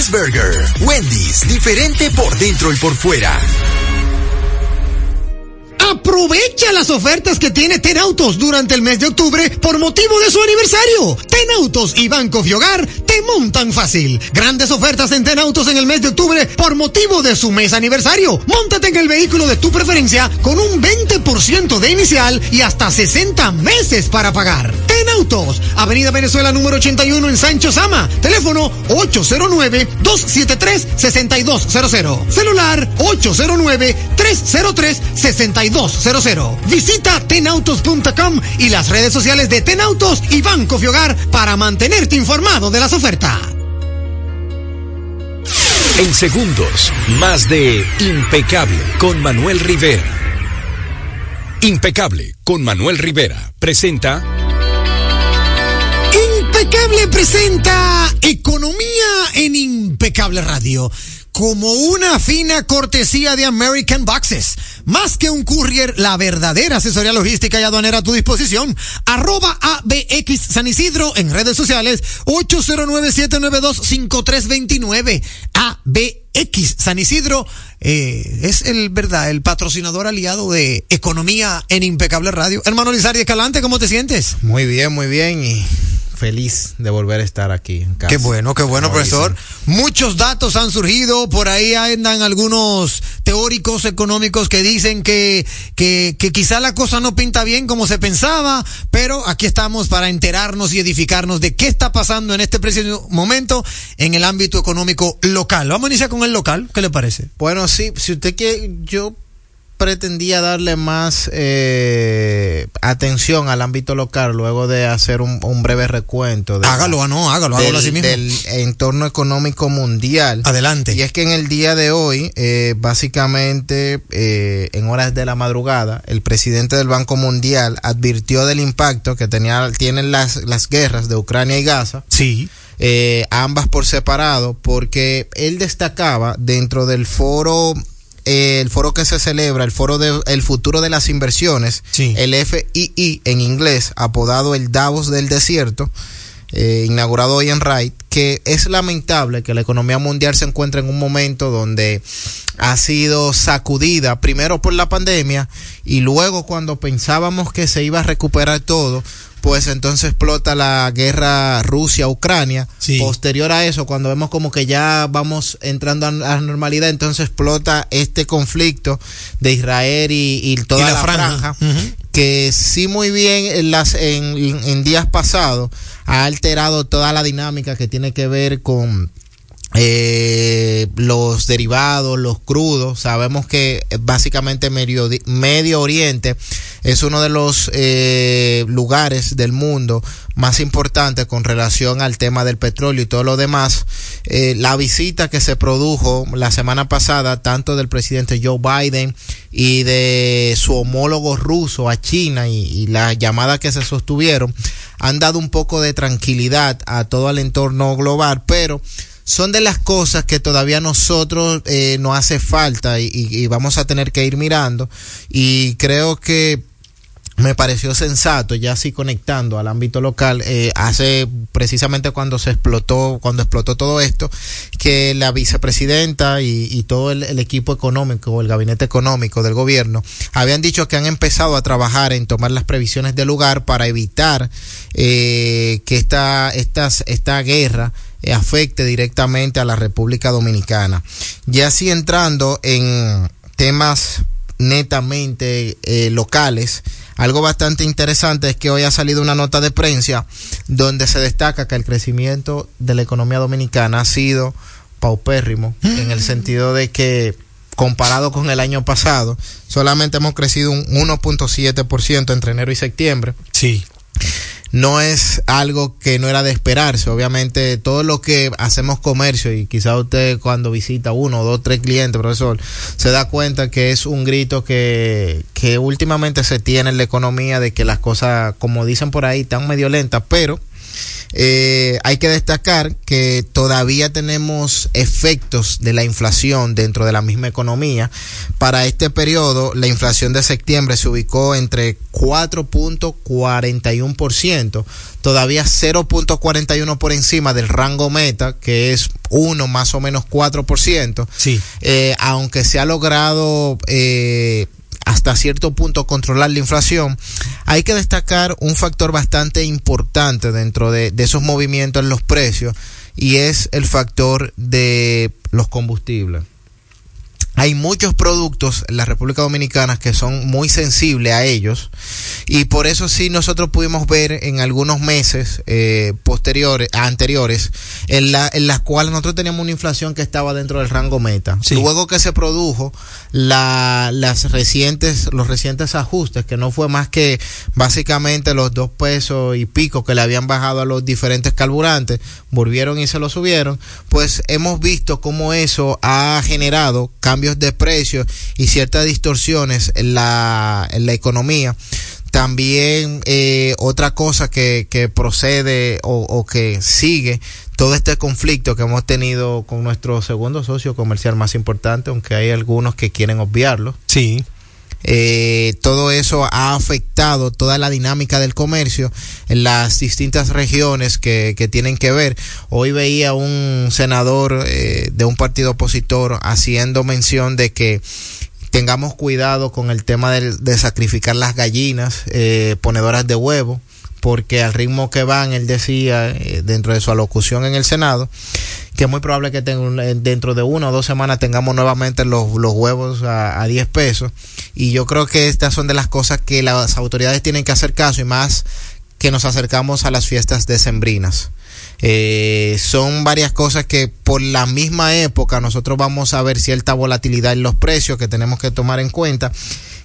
Wendy's, diferente por dentro y por fuera. Aprovecha las ofertas que tiene Ten Autos durante el mes de octubre por motivo de su aniversario. Ten Autos y Banco Fiogar te montan fácil. Grandes ofertas en Ten Autos en el mes de octubre por motivo de su mes aniversario. Móntate en el vehículo de tu preferencia con un 20% de inicial y hasta 60 meses para pagar. Ten Autos, Avenida Venezuela número 81 en Sancho Sama. Teléfono 809-273-6200. Celular 809-303-6200. Visita tenautos.com y las redes sociales de Tenautos y Banco Fiogar para mantenerte informado de las ofertas. En segundos, más de Impecable con Manuel Rivera. Impecable con Manuel Rivera presenta Impecable presenta Economía en Impecable Radio como una fina cortesía de American Boxes. Más que un courier, la verdadera asesoría logística y aduanera a tu disposición. Arroba ABX San Isidro en redes sociales 809-792-5329. ABX San Isidro eh, es el verdad, el patrocinador aliado de Economía en Impecable Radio. Hermano Lizardi Escalante, ¿cómo te sientes? Muy bien, muy bien y feliz de volver a estar aquí en casa. Qué bueno, qué bueno, Como profesor. Muchos datos han surgido, por ahí andan algunos teóricos económicos que dicen que, que, que quizá la cosa no pinta bien como se pensaba, pero aquí estamos para enterarnos y edificarnos de qué está pasando en este preciso momento en el ámbito económico local. Vamos a iniciar con el local, ¿qué le parece? Bueno, sí, si usted quiere, yo pretendía darle más eh, atención al ámbito local luego de hacer un, un breve recuento. De Hágalo, ah, no, hágalo, hágalo así mismo. Del entorno económico mundial. Adelante. Y es que en el día de hoy, eh, básicamente, eh, en horas de la madrugada, el presidente del Banco Mundial advirtió del impacto que tenía, tienen las, las guerras de Ucrania y Gaza. Sí. Eh, ambas por separado, porque él destacaba dentro del foro el foro que se celebra, el foro del el futuro de las inversiones, el FII en inglés, apodado el Davos del desierto, eh, inaugurado hoy en Wright, que es lamentable que la economía mundial se encuentre en un momento donde ha sido sacudida primero por la pandemia y luego cuando pensábamos que se iba a recuperar todo, pues entonces explota la guerra Rusia-Ucrania. Posterior a eso, cuando vemos como que ya vamos entrando a la normalidad, entonces explota este conflicto de Israel y, y toda Y la la, franja. franja, que sí muy bien en, las, en, en días pasados ha alterado toda la dinámica que tiene que ver con eh, los derivados, los crudos. Sabemos que básicamente Medio, Medio Oriente es uno de los eh, lugares del mundo más importantes con relación al tema del petróleo y todo lo demás. Eh, la visita que se produjo la semana pasada, tanto del presidente Joe Biden y de su homólogo ruso a China y, y las llamadas que se sostuvieron, han dado un poco de tranquilidad a todo el entorno global, pero son de las cosas que todavía nosotros eh, nos hace falta y, vamos a tener que ir mirando. Y creo que me pareció sensato ya así conectando al ámbito local eh, hace precisamente cuando se explotó cuando explotó todo esto que la vicepresidenta y, todo el, equipo económico el gabinete económico del gobierno habían dicho que han empezado a trabajar en tomar las previsiones del lugar para evitar eh, que esta, estas, esta guerra eh, afecte directamente a la República Dominicana. Ya así entrando en temas netamente eh, locales, algo bastante interesante es que hoy ha salido una nota de prensa donde se destaca que el crecimiento de la economía dominicana ha sido paupérrimo, en el sentido de que comparado con el año pasado, solamente hemos crecido un 1.7% entre enero y septiembre. Sí no es algo que no era de esperarse. Obviamente, todo lo que hacemos comercio, y quizá usted cuando visita uno, dos, tres clientes, profesor, se da cuenta que es un grito que, que últimamente se tiene en la economía de que las cosas, como dicen por ahí, están medio lentas, pero eh, hay que destacar que todavía tenemos efectos de la inflación dentro de la misma economía. Para este periodo, la inflación de septiembre se ubicó entre 4.41%, todavía 0.41 por encima del rango meta, que es 1 más o menos 4%. Sí. Eh, aunque se ha logrado eh, hasta cierto punto controlar la inflación, hay que destacar un factor bastante importante dentro de, esos movimientos en los precios y es el factor de los combustibles. Hay muchos productos en la República Dominicana que son muy sensibles a ellos y por eso sí nosotros pudimos ver en algunos meses eh, posteriores, anteriores, en, la, en las cuales nosotros teníamos una inflación que estaba dentro del rango meta. Sí. Luego que se produjo la, las recientes, los recientes ajustes, que no fue más que básicamente los dos pesos y pico que le habían bajado a los diferentes carburantes, volvieron y se lo subieron, pues hemos visto cómo eso ha generado cambios de precios y ciertas distorsiones en la, en la economía. También eh, otra cosa que, que procede o, o, que sigue todo este conflicto que hemos tenido con nuestro segundo socio comercial más importante, aunque hay algunos que quieren obviarlo. Sí. Eh, todo eso ha afectado toda la dinámica del comercio en las distintas regiones que, tienen que ver. Hoy veía un senador eh, de un partido opositor haciendo mención de que tengamos cuidado con el tema de, de sacrificar las gallinas eh, ponedoras de huevo porque al ritmo que van, él decía eh, dentro de su alocución en el Senado, que es muy probable que tenga, dentro de una o dos semanas tengamos nuevamente los, los huevos a, a 10 pesos. Y yo creo que estas son de las cosas que las autoridades tienen que hacer caso y más que nos acercamos a las fiestas decembrinas. Eh, son varias cosas que por la misma época nosotros vamos a ver cierta volatilidad en los precios que tenemos que tomar en cuenta.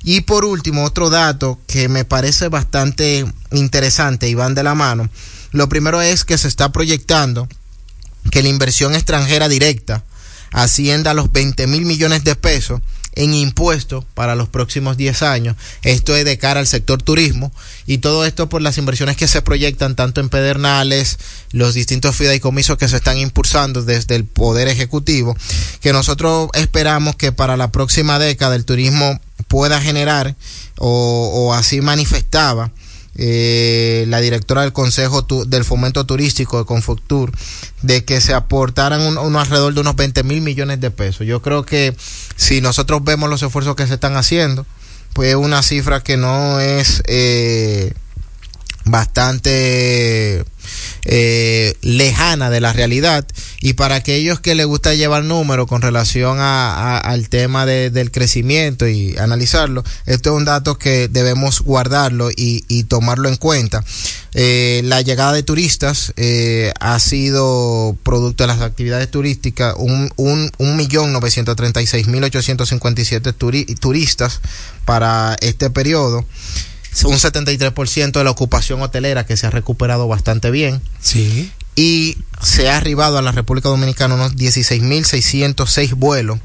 Y por último, otro dato que me parece bastante interesante y van de la mano. Lo primero es que se está proyectando que la inversión extranjera directa ascienda a los 20 mil millones de pesos en impuestos para los próximos 10 años. Esto es de cara al sector turismo y todo esto por las inversiones que se proyectan tanto en Pedernales, los distintos fideicomisos que se están impulsando desde el Poder Ejecutivo, que nosotros esperamos que para la próxima década el turismo pueda generar o, o así manifestaba eh, la directora del Consejo del Fomento Turístico de Confoctur, de que se aportaran un, un, alrededor de unos 20 mil millones de pesos. Yo creo que si nosotros vemos los esfuerzos que se están haciendo, pues es una cifra que no es eh, bastante eh, lejana de la realidad. Y para aquellos que les gusta llevar números con relación a, al tema de- del crecimiento y analizarlo, esto es un dato que debemos guardarlo y, tomarlo en cuenta. Eh, la llegada de turistas eh, ha sido producto de las actividades turísticas, un, un, un millón novecientos treinta y seis mil ochocientos cincuenta y siete turi- turistas para este periodo. Un 73% de la ocupación hotelera que se ha recuperado bastante bien. Sí. Y se ha arribado a la República Dominicana unos 16.606 vuelos.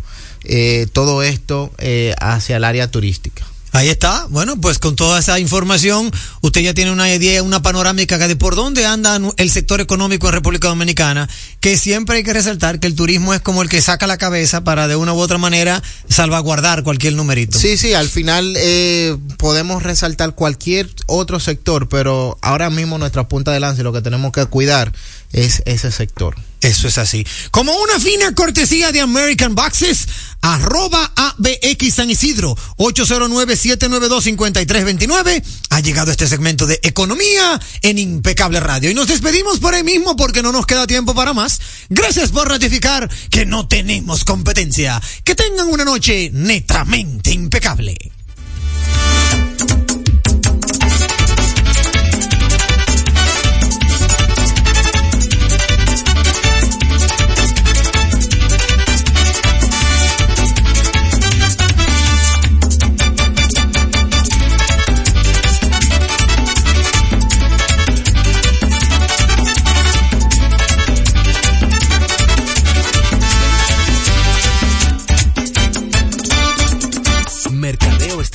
eh, todo esto eh, hacia el área turística. Ahí está. Bueno, pues con toda esa información, usted ya tiene una idea, una panorámica de por dónde anda el sector económico en República Dominicana, que siempre hay que resaltar que el turismo es como el que saca la cabeza para de una u otra manera salvaguardar cualquier numerito. Sí, sí, al final eh, podemos resaltar cualquier otro sector, pero ahora mismo nuestra punta de lanza y lo que tenemos que cuidar es ese sector. Eso es así. Como una fina cortesía de American Boxes, arroba ABX San Isidro, 809-792-5329. Ha llegado este segmento de economía en Impecable Radio. Y nos despedimos por ahí mismo porque no nos queda tiempo para más. Gracias por ratificar que no tenemos competencia. Que tengan una noche netamente impecable.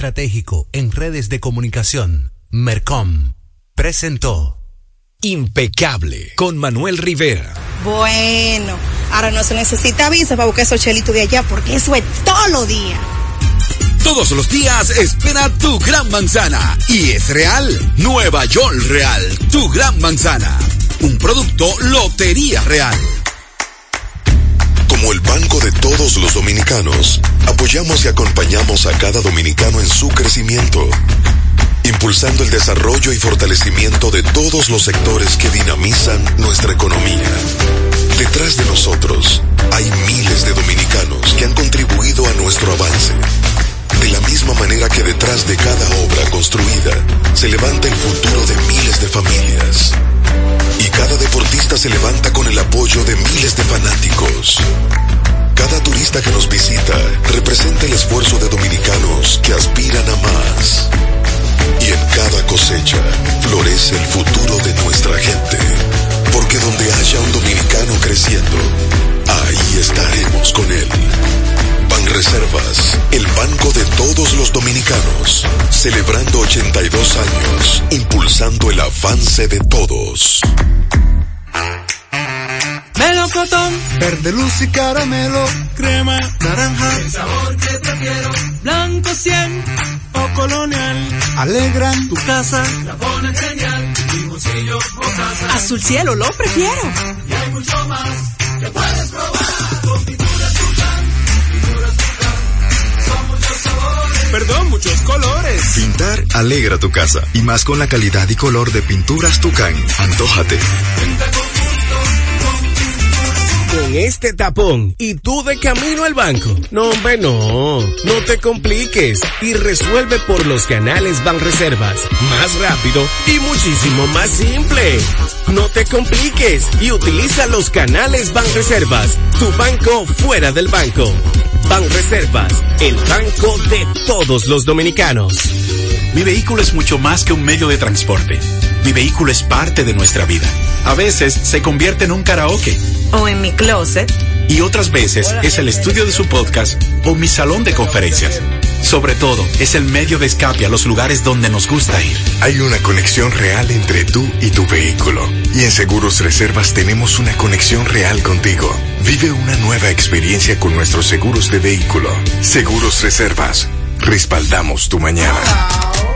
Estratégico en redes de comunicación. Mercom. Presentó. Impecable con Manuel Rivera. Bueno, ahora no se necesita visa para buscar esos chelitos de allá porque eso es todos los días. Todos los días espera tu gran manzana. Y es real. Nueva York Real. Tu gran manzana. Un producto Lotería Real. Como el banco de todos los dominicanos, apoyamos y acompañamos a cada dominicano en su crecimiento, impulsando el desarrollo y fortalecimiento de todos los sectores que dinamizan nuestra economía. Detrás de nosotros hay miles de dominicanos que han contribuido a nuestro avance. La misma manera que detrás de cada obra construida se levanta el futuro de miles de familias. Y cada deportista se levanta con el apoyo de miles de fanáticos. Cada turista que nos visita representa el esfuerzo de dominicanos que aspiran a más. Y en cada cosecha florece el futuro de nuestra gente. Porque donde haya un dominicano creciendo, ahí estaremos con él. Banreservas, el banco de todos los dominicanos, celebrando 82 años, impulsando el avance de todos. Melocotón, verde luz y caramelo, crema, naranja, el sabor que prefiero, blanco 100 o colonial, alegran tu casa, la ponen genial, limoncillo o casa. Azul cielo, lo prefiero. Y hay mucho más que puedes probar Perdón, muchos colores. Pintar alegra tu casa y más con la calidad y color de pinturas Tucán. Antójate. Con este tapón y tú de camino al banco. No, hombre, no. No te compliques y resuelve por los canales Banreservas. Más rápido y muchísimo más simple. No te compliques y utiliza los canales Banreservas. Tu banco fuera del banco. Banreservas, el banco de todos los dominicanos. Mi vehículo es mucho más que un medio de transporte. Mi vehículo es parte de nuestra vida. A veces se convierte en un karaoke O en mi closet. y otras veces es el estudio de su podcast o mi salón de conferencias. Sobre todo, es el medio de escape a los lugares donde nos gusta ir. Hay una conexión real entre tú y tu vehículo. Y en Seguros Reservas tenemos una conexión real contigo. Vive una nueva experiencia con nuestros seguros de vehículo. Seguros Reservas. Respaldamos tu mañana.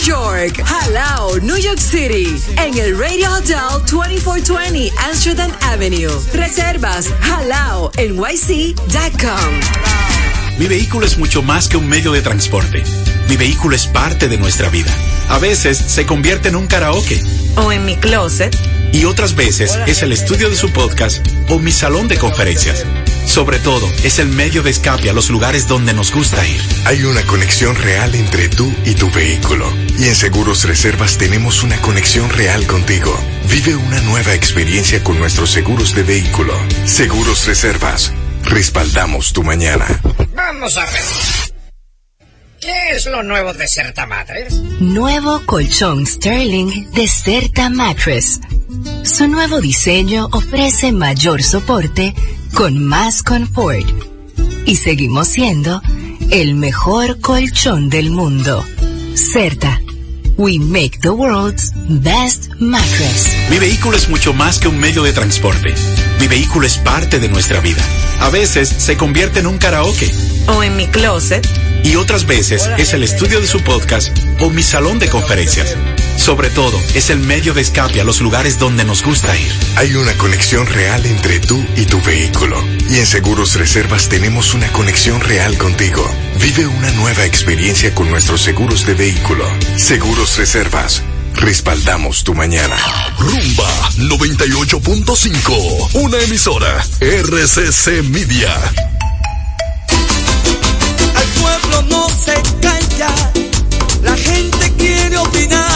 York. Jalao, New York City. En el Radio Hotel 2420 Amsterdam Avenue. Reservas jalao nyc.com. Mi vehículo es mucho más que un medio de transporte. Mi vehículo es parte de nuestra vida. A veces se convierte en un karaoke. O en mi closet. Y otras veces es el estudio de su podcast o mi salón de conferencias. Sobre todo, es el medio de escape a los lugares donde nos gusta ir. Hay una conexión real entre tú y tu vehículo. Y en Seguros Reservas tenemos una conexión real contigo. Vive una nueva experiencia con nuestros seguros de vehículo. Seguros Reservas. Respaldamos tu mañana. Vamos a ver. ¿Qué es lo nuevo de Certa Matres? Nuevo colchón Sterling de Certa Mattress. Su nuevo diseño ofrece mayor soporte con más confort. Y seguimos siendo el mejor colchón del mundo. Certa. We make the world's best mattress. Mi vehículo es mucho más que un medio de transporte. Mi vehículo es parte de nuestra vida. A veces se convierte en un karaoke. O en mi closet. Y otras veces es el estudio de su podcast o mi salón de conferencias. Sobre todo, es el medio de escape a los lugares donde nos gusta ir. Hay una conexión real entre tú y tu vehículo. Y en Seguros Reservas tenemos una conexión real contigo. Vive una nueva experiencia con nuestros seguros de vehículo. Seguros Reservas. Respaldamos tu mañana. Rumba 98.5. Una emisora. RCC Media. Al pueblo no se calla, la gente quiere opinar.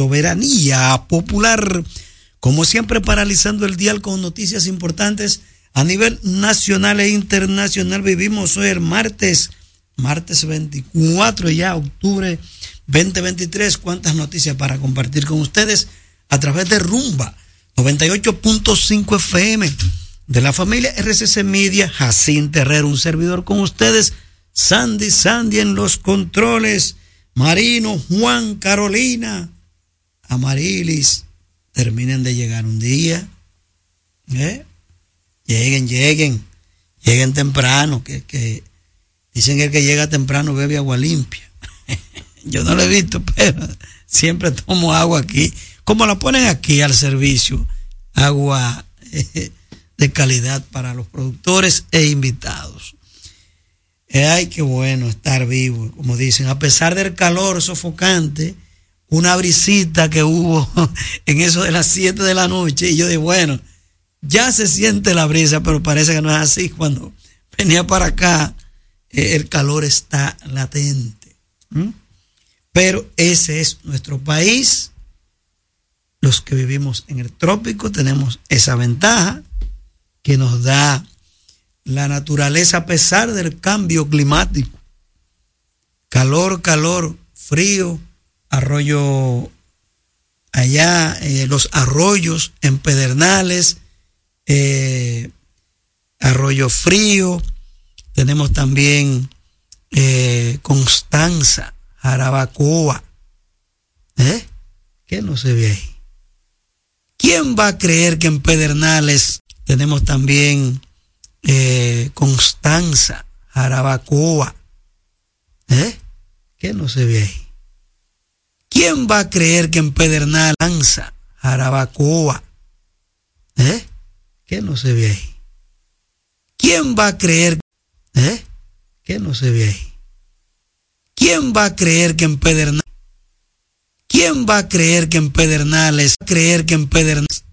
Soberanía popular. Como siempre, paralizando el dial con noticias importantes a nivel nacional e internacional. Vivimos hoy el martes, martes 24 ya, octubre 2023. ¿Cuántas noticias para compartir con ustedes a través de Rumba 98.5 FM? de la familia RCC Media, Jacinto Herrera, un servidor con ustedes, Sandy Sandy en los controles, Marino, Juan, Carolina, Amarilis, terminen de llegar un día, ¿eh? lleguen, lleguen, lleguen temprano, que, que dicen que el que llega temprano bebe agua limpia. (laughs) Yo no lo he visto, (laughs) pero siempre tomo agua aquí, como la ponen aquí al servicio, agua (laughs) de calidad para los productores e invitados. Eh, ay, qué bueno estar vivo, como dicen, a pesar del calor sofocante, una brisita que hubo (laughs) en eso de las 7 de la noche, y yo digo, bueno, ya se siente la brisa, pero parece que no es así. Cuando venía para acá, eh, el calor está latente. ¿m? Pero ese es nuestro país. Los que vivimos en el trópico tenemos esa ventaja que nos da la naturaleza a pesar del cambio climático. Calor, calor, frío, arroyo allá, eh, los arroyos en Pedernales, eh, arroyo frío, tenemos también eh, Constanza, Jarabacoa. ¿Eh? ¿Qué no se ve ahí? ¿Quién va a creer que en Pedernales tenemos también Constanza, Jarabacoa? ¿Eh? ¿Qué no se ve ahí? ¿Quién va a creer que en Pedernales, Constanza, Jarabacoa? ¿Eh? ¿Qué no se ve ahí? ¿Quién va a creer? ¿Eh? ¿Qué no se ve ahí? ¿Quién va a creer que en Pedernales? ¿Quién va a creer que en Pedernales? ¿Creer que en Pedernales?